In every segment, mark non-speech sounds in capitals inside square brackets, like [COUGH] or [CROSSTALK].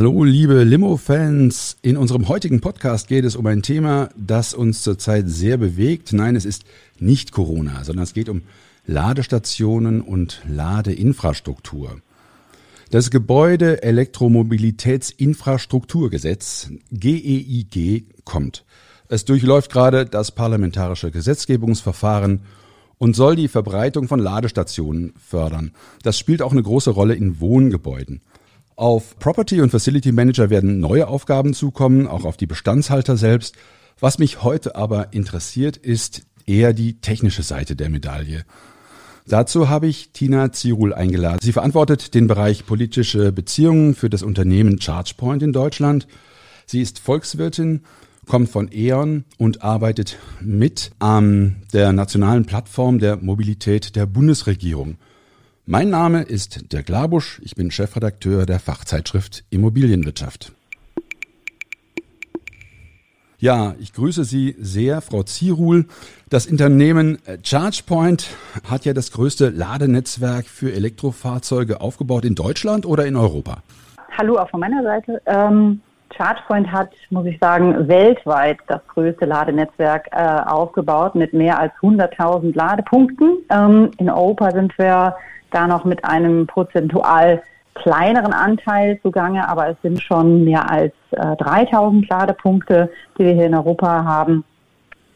Hallo liebe Limo-Fans, in unserem heutigen Podcast geht es um ein Thema, das uns zurzeit sehr bewegt. Nein, es ist nicht Corona, sondern es geht um Ladestationen und Ladeinfrastruktur. Das Gebäude Elektromobilitätsinfrastrukturgesetz GEIG kommt. Es durchläuft gerade das parlamentarische Gesetzgebungsverfahren und soll die Verbreitung von Ladestationen fördern. Das spielt auch eine große Rolle in Wohngebäuden. Auf Property und Facility Manager werden neue Aufgaben zukommen, auch auf die Bestandshalter selbst. Was mich heute aber interessiert, ist eher die technische Seite der Medaille. Dazu habe ich Tina Zirul eingeladen. Sie verantwortet den Bereich politische Beziehungen für das Unternehmen ChargePoint in Deutschland. Sie ist Volkswirtin, kommt von E.ON und arbeitet mit an der nationalen Plattform der Mobilität der Bundesregierung. Mein Name ist Dirk Labusch, ich bin Chefredakteur der Fachzeitschrift Immobilienwirtschaft. Ja, ich grüße Sie sehr, Frau Zierul. Das Unternehmen ChargePoint hat ja das größte Ladenetzwerk für Elektrofahrzeuge aufgebaut in Deutschland oder in Europa? Hallo auch von meiner Seite. Ähm, ChargePoint hat, muss ich sagen, weltweit das größte Ladenetzwerk äh, aufgebaut mit mehr als 100.000 Ladepunkten. Ähm, in Europa sind wir da noch mit einem prozentual kleineren Anteil zugange, aber es sind schon mehr als äh, 3000 Ladepunkte, die wir hier in Europa haben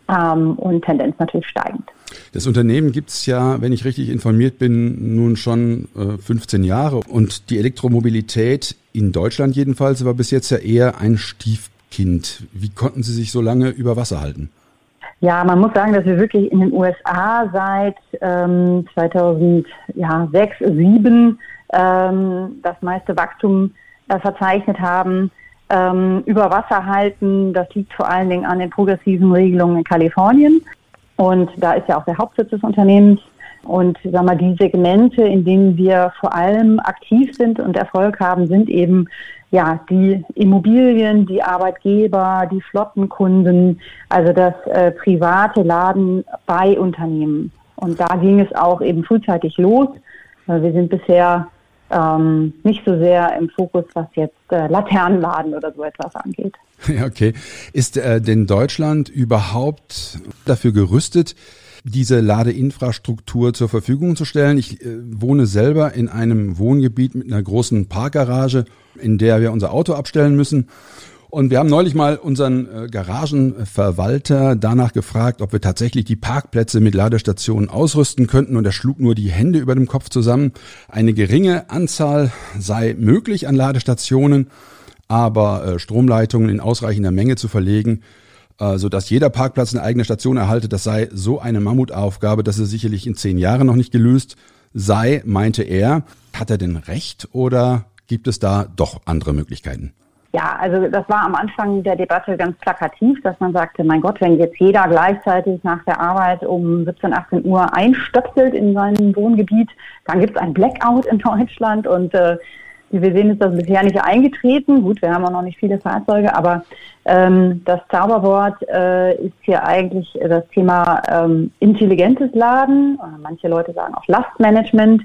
ähm, und Tendenz natürlich steigend. Das Unternehmen gibt es ja, wenn ich richtig informiert bin, nun schon äh, 15 Jahre und die Elektromobilität in Deutschland jedenfalls war bis jetzt ja eher ein Stiefkind. Wie konnten Sie sich so lange über Wasser halten? Ja, man muss sagen, dass wir wirklich in den USA seit ähm, 2006, 2007 ähm, das meiste Wachstum äh, verzeichnet haben. Ähm, über Wasser halten, das liegt vor allen Dingen an den progressiven Regelungen in Kalifornien. Und da ist ja auch der Hauptsitz des Unternehmens. Und sag mal, die Segmente, in denen wir vor allem aktiv sind und Erfolg haben, sind eben ja, die Immobilien, die Arbeitgeber, die Flottenkunden, also das äh, private Laden bei Unternehmen. Und da ging es auch eben frühzeitig los. Wir sind bisher ähm, nicht so sehr im Fokus, was jetzt äh, Laternenladen oder so etwas angeht. [LAUGHS] Ja, okay. Ist äh, denn Deutschland überhaupt dafür gerüstet, diese Ladeinfrastruktur zur Verfügung zu stellen. Ich äh, wohne selber in einem Wohngebiet mit einer großen Parkgarage, in der wir unser Auto abstellen müssen. Und wir haben neulich mal unseren äh, Garagenverwalter danach gefragt, ob wir tatsächlich die Parkplätze mit Ladestationen ausrüsten könnten. Und er schlug nur die Hände über dem Kopf zusammen. Eine geringe Anzahl sei möglich an Ladestationen, aber äh, Stromleitungen in ausreichender Menge zu verlegen, so dass jeder Parkplatz eine eigene Station erhalte, das sei so eine Mammutaufgabe, dass es sicherlich in zehn Jahren noch nicht gelöst sei, meinte er. Hat er denn recht oder gibt es da doch andere Möglichkeiten? Ja, also das war am Anfang der Debatte ganz plakativ, dass man sagte, mein Gott, wenn jetzt jeder gleichzeitig nach der Arbeit um 17, 18 Uhr einstöpselt in seinem Wohngebiet, dann gibt es ein Blackout in Deutschland und äh, wie wir sehen, ist das bisher nicht eingetreten. Gut, wir haben auch noch nicht viele Fahrzeuge, aber ähm, das Zauberwort äh, ist hier eigentlich das Thema ähm, intelligentes Laden. Manche Leute sagen auch Lastmanagement,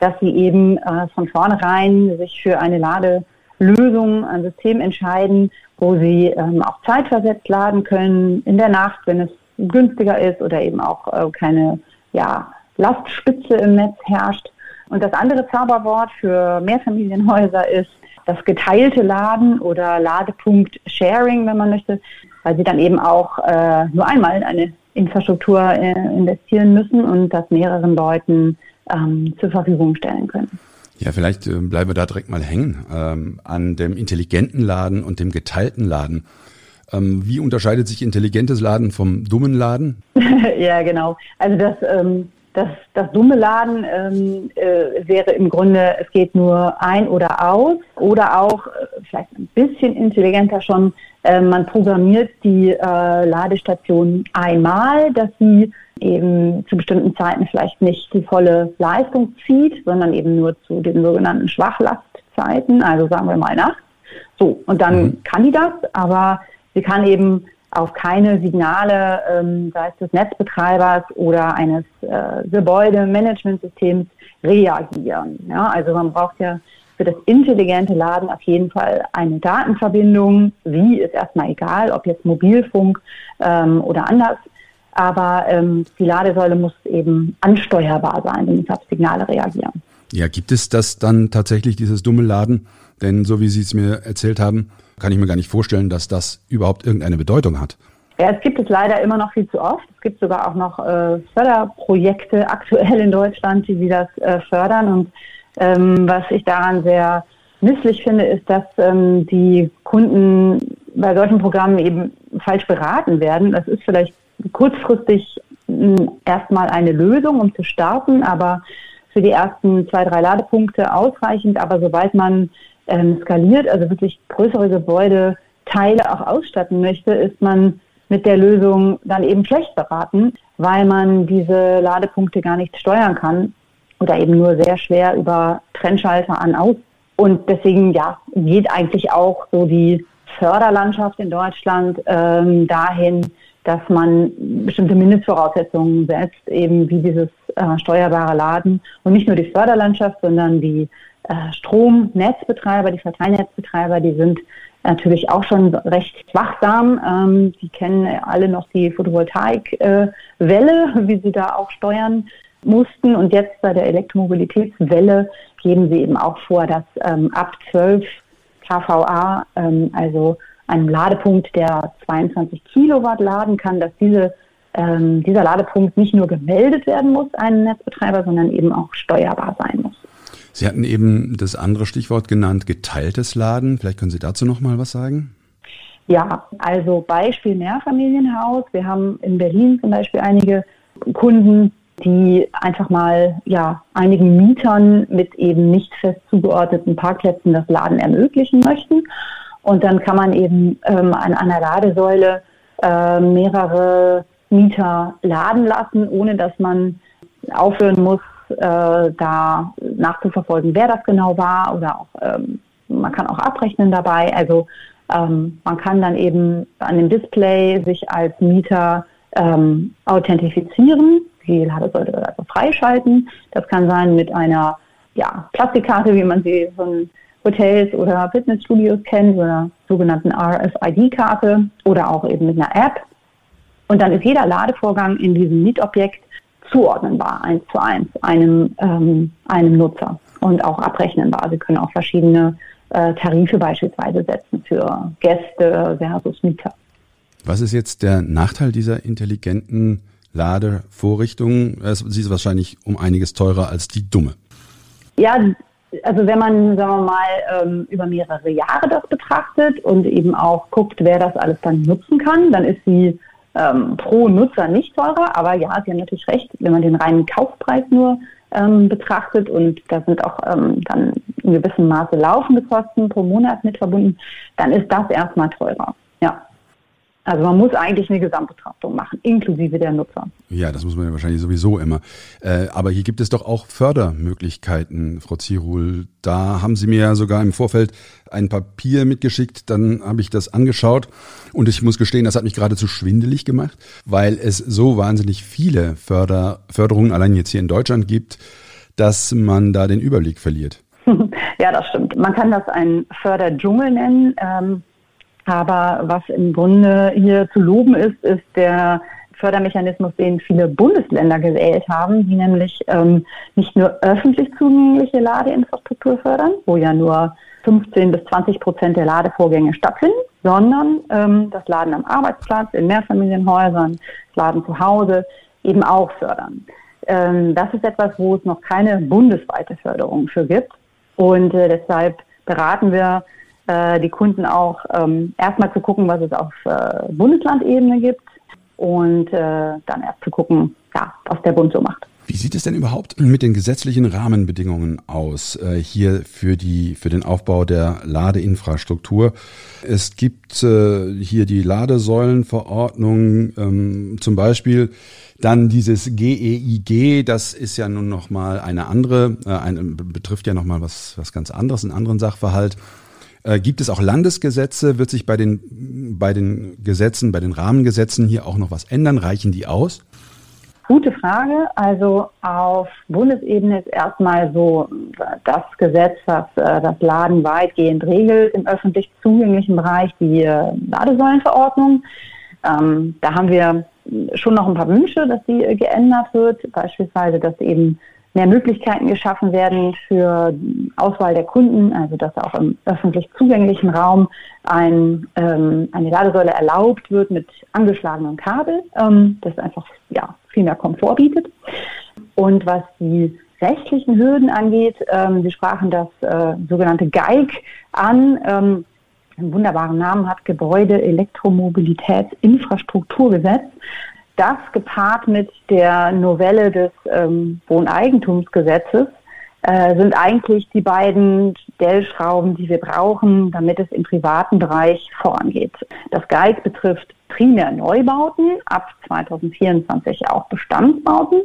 dass sie eben äh, von vornherein sich für eine Ladelösung, ein System entscheiden, wo sie ähm, auch zeitversetzt laden können in der Nacht, wenn es günstiger ist oder eben auch äh, keine ja, Lastspitze im Netz herrscht. Und das andere Zauberwort für Mehrfamilienhäuser ist das geteilte Laden oder Ladepunkt Sharing, wenn man möchte, weil sie dann eben auch äh, nur einmal in eine Infrastruktur äh, investieren müssen und das mehreren Leuten ähm, zur Verfügung stellen können. Ja, vielleicht äh, bleiben wir da direkt mal hängen ähm, an dem intelligenten Laden und dem geteilten Laden. Ähm, wie unterscheidet sich intelligentes Laden vom dummen Laden? [LAUGHS] ja, genau. Also das ähm, das, das dumme Laden ähm, äh, wäre im Grunde, es geht nur ein oder aus oder auch äh, vielleicht ein bisschen intelligenter schon, äh, man programmiert die äh, Ladestation einmal, dass sie eben zu bestimmten Zeiten vielleicht nicht die volle Leistung zieht, sondern eben nur zu den sogenannten Schwachlastzeiten, also sagen wir mal nachts. So, und dann mhm. kann die das, aber sie kann eben auf keine Signale, ähm, sei es des Netzbetreibers oder eines äh, Gebäudemanagementsystems, reagieren. Ja, also man braucht ja für das intelligente Laden auf jeden Fall eine Datenverbindung. Wie ist erstmal egal, ob jetzt Mobilfunk ähm, oder anders. Aber ähm, die Ladesäule muss eben ansteuerbar sein, muss auf Signale reagieren. Ja, gibt es das dann tatsächlich, dieses dumme Laden? Denn so wie Sie es mir erzählt haben, kann ich mir gar nicht vorstellen, dass das überhaupt irgendeine Bedeutung hat. Ja, es gibt es leider immer noch viel zu oft. Es gibt sogar auch noch äh, Förderprojekte [LAUGHS] aktuell in Deutschland, die, das äh, fördern. Und ähm, was ich daran sehr misslich finde, ist, dass ähm, die Kunden bei solchen Programmen eben falsch beraten werden. Das ist vielleicht kurzfristig hm, erstmal eine Lösung, um zu starten, aber für die ersten zwei, drei Ladepunkte ausreichend. Aber sobald man ähm, skaliert, also wirklich größere Gebäudeteile auch ausstatten möchte, ist man mit der Lösung dann eben schlecht beraten, weil man diese Ladepunkte gar nicht steuern kann oder eben nur sehr schwer über Trennschalter an aus. Und deswegen ja geht eigentlich auch so die Förderlandschaft in Deutschland ähm, dahin, dass man bestimmte Mindestvoraussetzungen setzt, eben wie dieses äh, steuerbare Laden und nicht nur die Förderlandschaft, sondern die äh, Stromnetzbetreiber, die Verteilnetzbetreiber, die sind natürlich auch schon recht wachsam. Ähm, die kennen alle noch die Photovoltaikwelle, äh, [LAUGHS] wie sie da auch steuern mussten. Und jetzt bei der Elektromobilitätswelle geben sie eben auch vor, dass ähm, ab 12 kVA, ähm, also einem Ladepunkt, der 22 Kilowatt laden kann, dass diese, ähm, dieser Ladepunkt nicht nur gemeldet werden muss, einem Netzbetreiber, sondern eben auch steuerbar sein muss. Sie hatten eben das andere Stichwort genannt, geteiltes Laden. Vielleicht können Sie dazu noch mal was sagen? Ja, also Beispiel Mehrfamilienhaus. Wir haben in Berlin zum Beispiel einige Kunden, die einfach mal ja, einigen Mietern mit eben nicht fest zugeordneten Parkplätzen das Laden ermöglichen möchten. Und dann kann man eben ähm, an einer Ladesäule äh, mehrere Mieter laden lassen, ohne dass man aufhören muss, äh, da nachzuverfolgen, wer das genau war oder auch ähm, man kann auch abrechnen dabei. Also ähm, man kann dann eben an dem Display sich als Mieter ähm, authentifizieren. Die Ladesäule wird also freischalten. Das kann sein mit einer ja, Plastikkarte, wie man sie von Hotels oder Fitnessstudios kennt, oder sogenannten RFID-Karte oder auch eben mit einer App. Und dann ist jeder Ladevorgang in diesem Mietobjekt zuordnenbar, eins zu eins, einem, ähm, einem Nutzer und auch abrechnenbar. Sie können auch verschiedene äh, Tarife beispielsweise setzen für Gäste versus Mieter. Was ist jetzt der Nachteil dieser intelligenten Ladevorrichtung? Sie ist wahrscheinlich um einiges teurer als die dumme. Ja, also wenn man, sagen wir mal, ähm, über mehrere Jahre das betrachtet und eben auch guckt, wer das alles dann nutzen kann, dann ist sie ähm, pro Nutzer nicht teurer, aber ja, Sie haben natürlich recht, wenn man den reinen Kaufpreis nur ähm, betrachtet und da sind auch ähm, dann in gewissem Maße laufende Kosten pro Monat mit verbunden, dann ist das erstmal teurer. Ja. Also man muss eigentlich eine Gesamtbetrachtung machen, inklusive der Nutzer. Ja, das muss man ja wahrscheinlich sowieso immer. Äh, aber hier gibt es doch auch Fördermöglichkeiten, Frau Zierul. Da haben Sie mir ja sogar im Vorfeld ein Papier mitgeschickt, dann habe ich das angeschaut und ich muss gestehen, das hat mich geradezu schwindelig gemacht, weil es so wahnsinnig viele Förder, Förderungen allein jetzt hier in Deutschland gibt, dass man da den Überblick verliert. [LAUGHS] Ja, das stimmt. Man kann das einen Förderdschungel nennen. Ähm aber was im Grunde hier zu loben ist, ist der Fördermechanismus, den viele Bundesländer gewählt haben, die nämlich ähm, nicht nur öffentlich zugängliche Ladeinfrastruktur fördern, wo ja nur 15 bis 20 Prozent der Ladevorgänge stattfinden, sondern ähm, das Laden am Arbeitsplatz, in Mehrfamilienhäusern, das Laden zu Hause eben auch fördern. Ähm, das ist etwas, wo es noch keine bundesweite Förderung für gibt. Und äh, deshalb beraten wir äh, die Kunden auch ähm, erstmal zu gucken, was es auf äh, Bundeslandebene gibt und äh, dann erst zu gucken, ja, was der Bund so macht. Wie sieht es denn überhaupt mit den gesetzlichen Rahmenbedingungen aus äh, hier für die für den Aufbau der Ladeinfrastruktur? Es gibt äh, hier die Ladesäulenverordnung, ähm, zum Beispiel dann dieses GEIG, e das ist ja nun noch mal eine andere, äh, ein, betrifft ja noch mal was was ganz anderes, einen anderen Sachverhalt. Äh, gibt es auch Landesgesetze? Wird sich bei den bei den Gesetzen, bei den Rahmengesetzen hier auch noch was ändern? Reichen die aus? Gute Frage. Also auf Bundesebene ist erstmal so das Gesetz, was äh, das Laden weitgehend regelt im öffentlich zugänglichen Bereich, die äh, Ladesäulenverordnung. Ähm, da haben wir schon noch ein paar Wünsche, dass die äh, geändert wird. Beispielsweise, dass eben mehr Möglichkeiten geschaffen werden für Auswahl der Kunden, also dass auch im öffentlich zugänglichen Raum ein, ähm, eine Ladesäule erlaubt wird mit angeschlagenem Kabel, ähm, das einfach ja, viel mehr Komfort bietet. Und was die rechtlichen Hürden angeht, ähm, wir sprachen das äh, sogenannte GEIG an, ähm, einen wunderbaren Namen hat, Gebäude Elektromobilitätsinfrastrukturgesetz das gepaart mit der Novelle des ähm, Wohneigentumsgesetzes äh, sind eigentlich die beiden Stellschrauben, die wir brauchen, damit es im privaten Bereich vorangeht. Das GEIG betrifft primär Neubauten, ab 2024 auch Bestandsbauten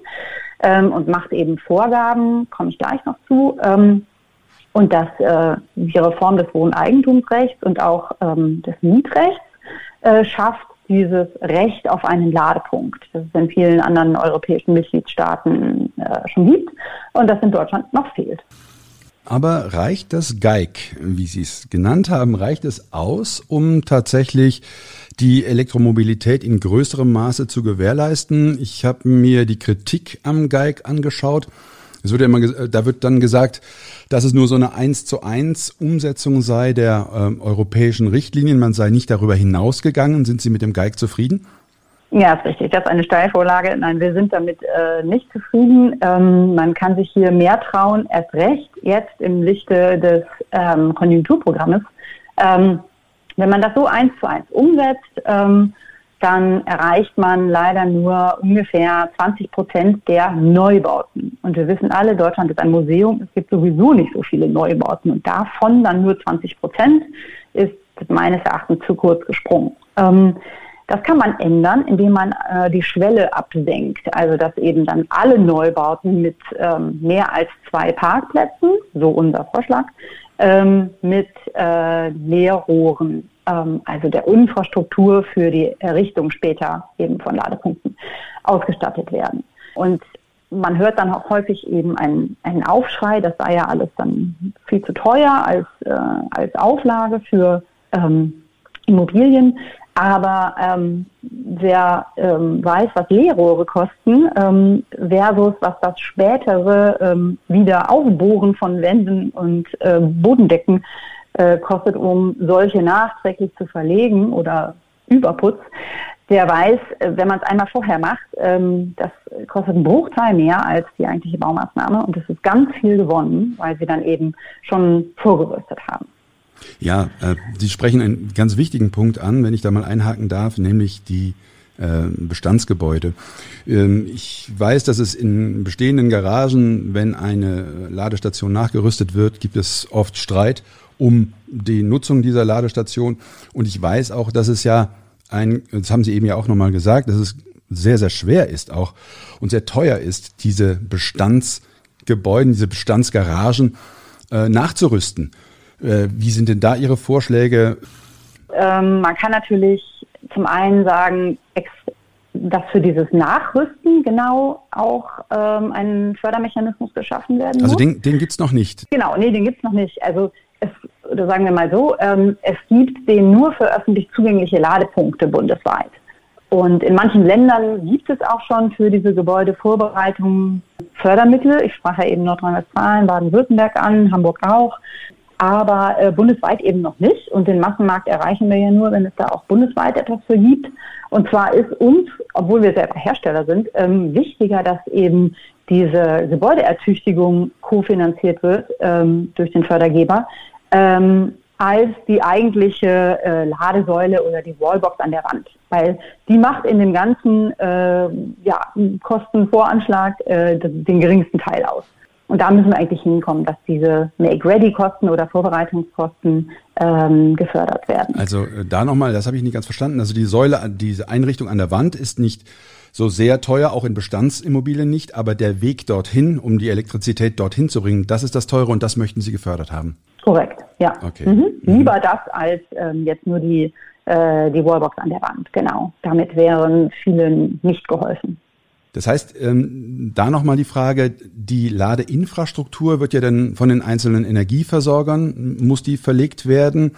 ähm, und macht eben Vorgaben, komme ich gleich noch zu. Ähm, und dass äh, die Reform des Wohneigentumsrechts und auch ähm, des Mietrechts äh, schafft, dieses Recht auf einen Ladepunkt, das es in vielen anderen europäischen Mitgliedstaaten äh, schon gibt und das in Deutschland noch fehlt. Aber reicht das GEIG, wie Sie es genannt haben, reicht es aus, um tatsächlich die Elektromobilität in größerem Maße zu gewährleisten? Ich habe mir die Kritik am GEIG angeschaut. Es wird ja immer, da wird dann gesagt, dass es nur so eine eins zu eins Umsetzung sei der äh, europäischen Richtlinien. Man sei nicht darüber hinausgegangen. Sind Sie mit dem GEIG zufrieden? Ja, ist richtig. Das ist eine Steilvorlage. Nein, wir sind damit äh, nicht zufrieden. Ähm, man kann sich hier mehr trauen, erst recht jetzt im Lichte des ähm, Konjunkturprogrammes. Ähm, wenn man das so eins zu eins umsetzt, ähm, dann erreicht man leider nur ungefähr 20 Prozent der Neubauten. Und wir wissen alle, Deutschland ist ein Museum, es gibt sowieso nicht so viele Neubauten. Und davon dann nur 20 Prozent ist meines Erachtens zu kurz gesprungen. Ähm, das kann man ändern, indem man äh, die Schwelle absenkt. Also dass eben dann alle Neubauten mit ähm, mehr als zwei Parkplätzen, so unser Vorschlag, ähm, mit äh, Leerrohren also der Infrastruktur für die Errichtung später eben von Ladepunkten ausgestattet werden. Und man hört dann auch häufig eben einen, einen Aufschrei, das sei ja alles dann viel zu teuer als, äh, als Auflage für ähm, Immobilien. Aber ähm, wer ähm, weiß, was Leerrohre kosten, ähm, versus was das spätere ähm, wieder Aufbohren von Wänden und äh, Bodendecken äh, kostet, um solche nachträglich zu verlegen oder Überputz, der weiß, äh, wenn man es einmal vorher macht, ähm, das kostet einen Bruchteil mehr als die eigentliche Baumaßnahme und es ist ganz viel gewonnen, weil sie dann eben schon vorgerüstet haben. Ja, äh, Sie sprechen einen ganz wichtigen Punkt an, wenn ich da mal einhaken darf, nämlich die äh, Bestandsgebäude. Ähm, ich weiß, dass es in bestehenden Garagen, wenn eine Ladestation nachgerüstet wird, gibt es oft Streit um die Nutzung dieser Ladestation. Und ich weiß auch, dass es ja ein, das haben Sie eben ja auch nochmal gesagt, dass es sehr, sehr schwer ist auch und sehr teuer ist, diese Bestandsgebäude, diese Bestandsgaragen äh, nachzurüsten. Äh, wie sind denn da Ihre Vorschläge? Ähm, man kann natürlich zum einen sagen, dass für dieses Nachrüsten genau auch ähm, ein Fördermechanismus geschaffen werden also muss. Also den, den gibt es noch nicht? Genau, nee, den gibt es noch nicht. Also es, oder sagen wir mal so, ähm, es gibt den nur für öffentlich zugängliche Ladepunkte bundesweit. Und in manchen Ländern gibt es auch schon für diese Gebäudevorbereitung Fördermittel. Ich sprach ja eben Nordrhein-Westfalen, Baden-Württemberg an, Hamburg auch aber äh, bundesweit eben noch nicht. Und den Massenmarkt erreichen wir ja nur, wenn es da auch bundesweit etwas für gibt. Und zwar ist uns, obwohl wir selber Hersteller sind, ähm, wichtiger, dass eben diese Gebäudeertüchtigung kofinanziert wird ähm, durch den Fördergeber, ähm, als die eigentliche äh, Ladesäule oder die Wallbox an der Wand. weil die macht in dem ganzen äh, ja, Kostenvoranschlag äh, den geringsten Teil aus. Und da müssen wir eigentlich hinkommen, dass diese Make-Ready-Kosten oder Vorbereitungskosten ähm, gefördert werden. Also äh, da nochmal, das habe ich nicht ganz verstanden. Also die Säule, diese Einrichtung an der Wand ist nicht so sehr teuer, auch in Bestandsimmobilien nicht, aber der Weg dorthin, um die Elektrizität dorthin zu bringen, das ist das teure und das möchten Sie gefördert haben. Korrekt, ja. Okay. Mhm. Mhm. Lieber das als ähm, jetzt nur die, äh, die Wallbox an der Wand, genau. Damit wären vielen nicht geholfen. Das heißt, ähm, da nochmal die Frage, die Ladeinfrastruktur wird ja dann von den einzelnen Energieversorgern, muss die verlegt werden?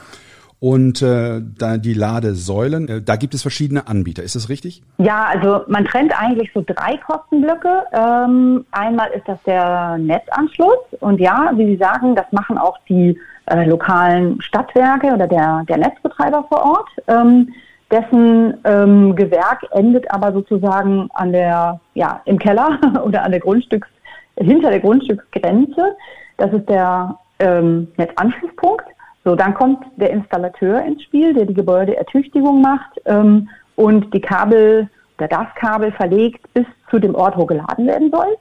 Und äh, da die Ladesäulen, äh, da gibt es verschiedene Anbieter. Ist das richtig? Ja, also man trennt eigentlich so drei Kostenblöcke. Ähm, einmal ist das der Netzanschluss. Und ja, wie Sie sagen, das machen auch die äh, lokalen Stadtwerke oder der, der Netzbetreiber vor Ort. Ähm, dessen ähm, Gewerk endet aber sozusagen an der, ja, im Keller [LAUGHS] oder an der Grundstücks, hinter der Grundstücksgrenze. Das ist der ähm, Netzanschlusspunkt. So, dann kommt der Installateur ins Spiel, der die Gebäudeertüchtigung macht ähm, und die Kabel oder das Kabel verlegt bis zu dem Ort, wo geladen werden soll.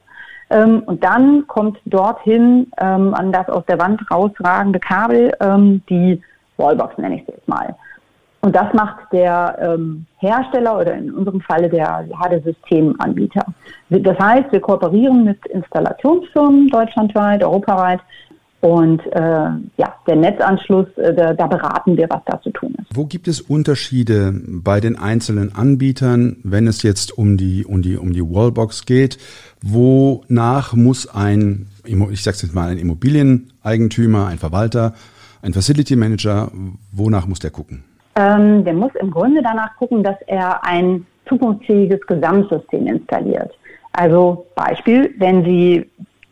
Ähm, und dann kommt dorthin ähm, an das aus der Wand rausragende Kabel ähm, die Wallbox, nenne ich es jetzt mal. Und das macht der ähm, Hersteller oder in unserem Falle der Ladesystemanbieter. Das heißt, wir kooperieren mit Installationsfirmen deutschlandweit, europaweit und äh, ja, der Netzanschluss, äh, da, da beraten wir, was da zu tun ist. Wo gibt es Unterschiede bei den einzelnen Anbietern, wenn es jetzt um die, um die, um die Wallbox geht? Wonach muss ein, ich sage jetzt mal, ein Immobilieneigentümer, ein Verwalter, ein Facility Manager, wonach muss der gucken? Ähm, der muss im Grunde danach gucken, dass er ein zukunftsfähiges Gesamtsystem installiert. Also Beispiel, wenn Sie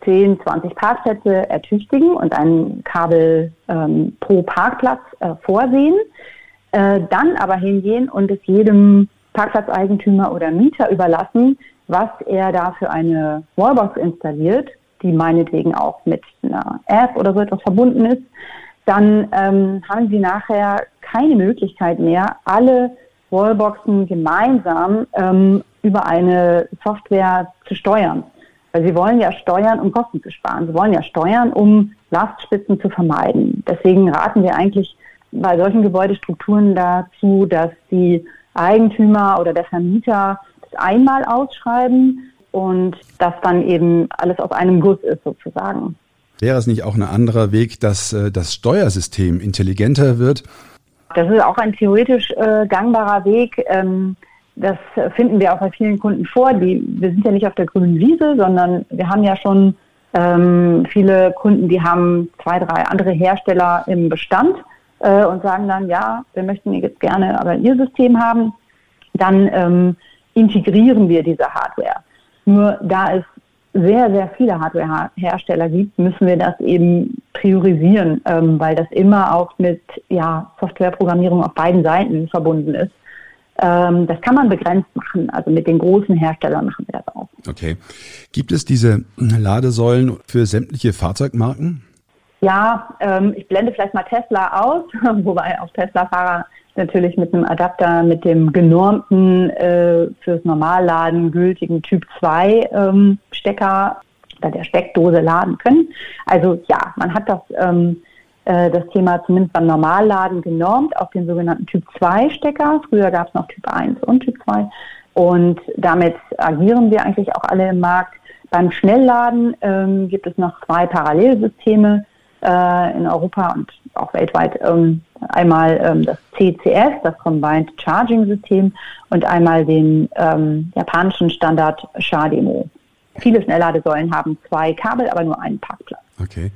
10, 20 Parkplätze ertüchtigen und ein Kabel ähm, pro Parkplatz äh, vorsehen, äh, dann aber hingehen und es jedem Parkplatzeigentümer oder Mieter überlassen, was er da für eine Wallbox installiert, die meinetwegen auch mit einer App oder so etwas verbunden ist, dann ähm, haben Sie nachher keine Möglichkeit mehr, alle Wallboxen gemeinsam ähm, über eine Software zu steuern. Weil sie wollen ja steuern, um Kosten zu sparen. Sie wollen ja steuern, um Lastspitzen zu vermeiden. Deswegen raten wir eigentlich bei solchen Gebäudestrukturen dazu, dass die Eigentümer oder der Vermieter das einmal ausschreiben und das dann eben alles auf einem Guss ist sozusagen. Wäre es nicht auch ein anderer Weg, dass äh, das Steuersystem intelligenter wird? Das ist auch ein theoretisch äh, gangbarer Weg. Ähm, das finden wir auch bei vielen Kunden vor. Die, wir sind ja nicht auf der grünen Wiese, sondern wir haben ja schon ähm, viele Kunden, die haben zwei, drei andere Hersteller im Bestand äh, und sagen dann, ja, wir möchten jetzt gerne aber ihr System haben. Dann ähm, integrieren wir diese Hardware. Nur da es sehr, sehr viele Hardware-Hersteller gibt, müssen wir das eben priorisieren, ähm, weil das immer auch mit ja, Softwareprogrammierung auf beiden Seiten verbunden ist. Ähm, das kann man begrenzt machen. Also mit den großen Herstellern machen wir das auch. Okay. Gibt es diese Ladesäulen für sämtliche Fahrzeugmarken? Ja, ähm, ich blende vielleicht mal Tesla aus, [LAUGHS] wobei auch Tesla-Fahrer natürlich mit einem Adapter mit dem genormten äh, fürs Normalladen gültigen Typ 2 ähm, Stecker oder der Steckdose laden können. Also ja, man hat das ähm, äh, das Thema zumindest beim Normalladen genormt auf den sogenannten Typ 2 Stecker. Früher gab es noch Typ 1 und Typ 2. Und damit agieren wir eigentlich auch alle im Markt. Beim Schnellladen ähm, gibt es noch zwei Parallelsysteme äh, in Europa und auch weltweit. Ähm, einmal ähm, das CCS, das Combined Charging System, und einmal den ähm, japanischen Standard SHA-Demo. Viele Schnellladesäulen haben zwei Kabel, aber nur einen Parkplatz. Okay.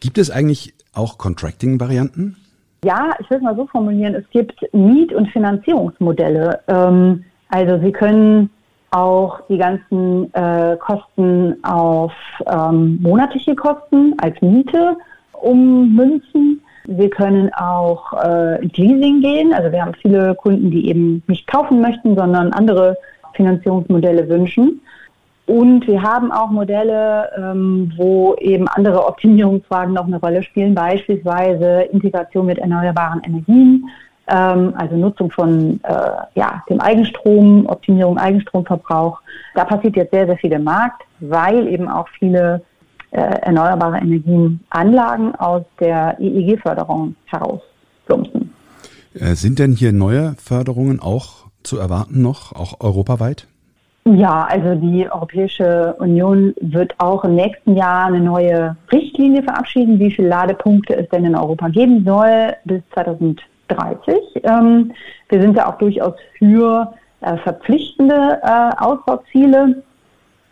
Gibt es eigentlich auch Contracting-Varianten? Ja, ich will es mal so formulieren. Es gibt Miet- und Finanzierungsmodelle. Ähm, also Sie können auch die ganzen äh, Kosten auf ähm, monatliche Kosten als Miete ummünzen. Wir können auch äh, Leasing gehen. Also wir haben viele Kunden, die eben nicht kaufen möchten, sondern andere Finanzierungsmodelle wünschen. Und wir haben auch Modelle, ähm, wo eben andere Optimierungsfragen noch eine Rolle spielen, beispielsweise Integration mit erneuerbaren Energien, ähm, also Nutzung von äh, ja, dem Eigenstrom, Optimierung Eigenstromverbrauch. Da passiert jetzt sehr, sehr viel im Markt, weil eben auch viele äh, erneuerbare Energienanlagen aus der EEG-Förderung herausplumpsen. Äh, sind denn hier neue Förderungen auch zu erwarten noch, auch europaweit? Ja, also die Europäische Union wird auch im nächsten Jahr eine neue Richtlinie verabschieden, wie viele Ladepunkte es denn in Europa geben soll bis 2030. Ähm, wir sind da auch durchaus für äh, verpflichtende äh, Ausbauziele.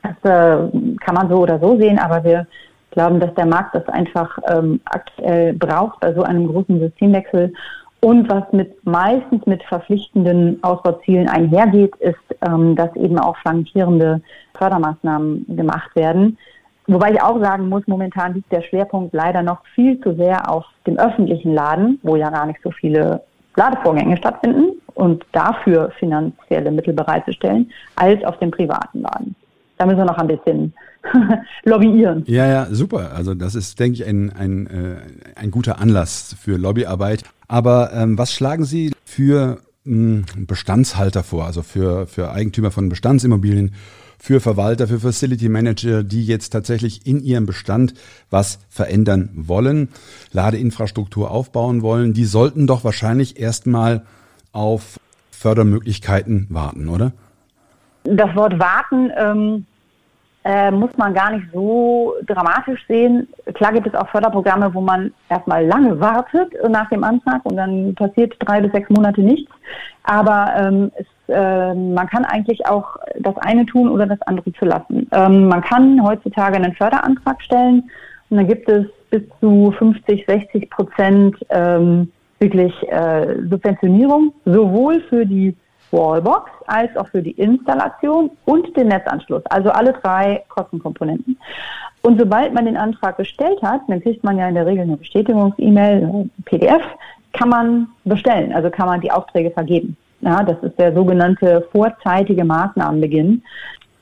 Das äh, kann man so oder so sehen, aber wir glauben, dass der Markt das einfach ähm, aktuell braucht bei so einem großen Systemwechsel. Und was mit meistens mit verpflichtenden Ausbauzielen einhergeht, ist, ähm, dass eben auch flankierende Fördermaßnahmen gemacht werden. Wobei ich auch sagen muss, momentan liegt der Schwerpunkt leider noch viel zu sehr auf dem öffentlichen Laden, wo ja gar nicht so viele Ladevorgänge stattfinden und dafür finanzielle Mittel bereitzustellen, als auf dem privaten Laden. Da müssen wir noch ein bisschen [LAUGHS] lobbyieren. Ja, ja, super. Also das ist, denke ich, ein, ein, äh, ein guter Anlass für Lobbyarbeit. Aber ähm, was schlagen Sie für mh, hm, Bestandshalter vor, also für, für Eigentümer von Bestandsimmobilien, für Verwalter, für Facility Manager, die jetzt tatsächlich in ihrem Bestand was verändern wollen, Ladeinfrastruktur aufbauen wollen, die sollten doch wahrscheinlich erstmal auf Fördermöglichkeiten warten, oder? Das Wort warten ähm, äh, muss man gar nicht so dramatisch sehen. Klar gibt es auch Förderprogramme, wo man erstmal lange wartet nach dem Antrag und dann passiert drei bis sechs Monate nichts. Aber ähm, es, äh, man kann eigentlich auch das eine tun oder das andere zu lassen. Ähm, man kann heutzutage einen Förderantrag stellen und dann gibt es bis zu 50, 60 Prozent ähm, wirklich äh, Subventionierung, sowohl für die Wallbox als auch für die Installation und den Netzanschluss. Also alle drei Kostenkomponenten. Und sobald man den Antrag gestellt hat, dann kriegt man ja in der Regel eine Bestätigungs-E-Mail, PDF, kann man bestellen, also kann man die Aufträge vergeben. Ja, das ist der sogenannte vorzeitige Maßnahmenbeginn.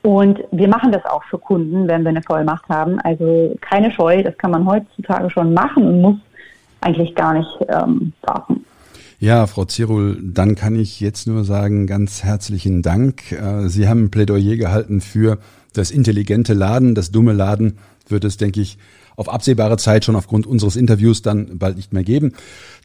Und wir machen das auch für Kunden, wenn wir eine Vollmacht haben. Also keine Scheu, das kann man heutzutage schon machen und muss eigentlich gar nicht ähm, warten. Ja, Frau Zirul, dann kann ich jetzt nur sagen, ganz herzlichen Dank. Äh, Sie haben ein Plädoyer gehalten für das intelligente Laden. Das dumme Laden wird es, denke ich, auf absehbare Zeit schon aufgrund unseres Interviews dann bald nicht mehr geben.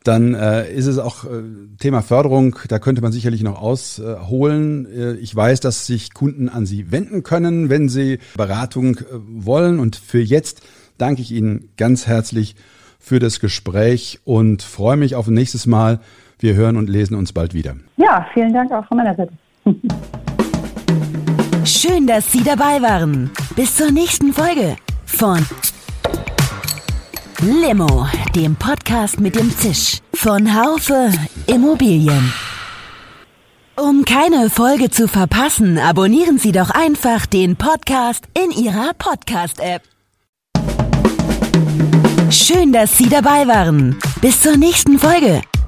Dann äh, ist es auch äh, Thema Förderung, da könnte man sicherlich noch ausholen. Äh, ich weiß, dass sich Kunden an Sie wenden können, wenn sie Beratung äh, wollen. Und für jetzt danke ich Ihnen ganz herzlich für das Gespräch und freue mich auf nächstes Mal wir hören und lesen uns bald wieder. Ja, vielen Dank auch von meiner Seite. Schön, dass Sie dabei waren. Bis zur nächsten Folge von Limo, dem Podcast mit dem Zisch von Haufe Immobilien. Um keine Folge zu verpassen, abonnieren Sie doch einfach den Podcast in Ihrer Podcast-App. Schön, dass Sie dabei waren. Bis zur nächsten Folge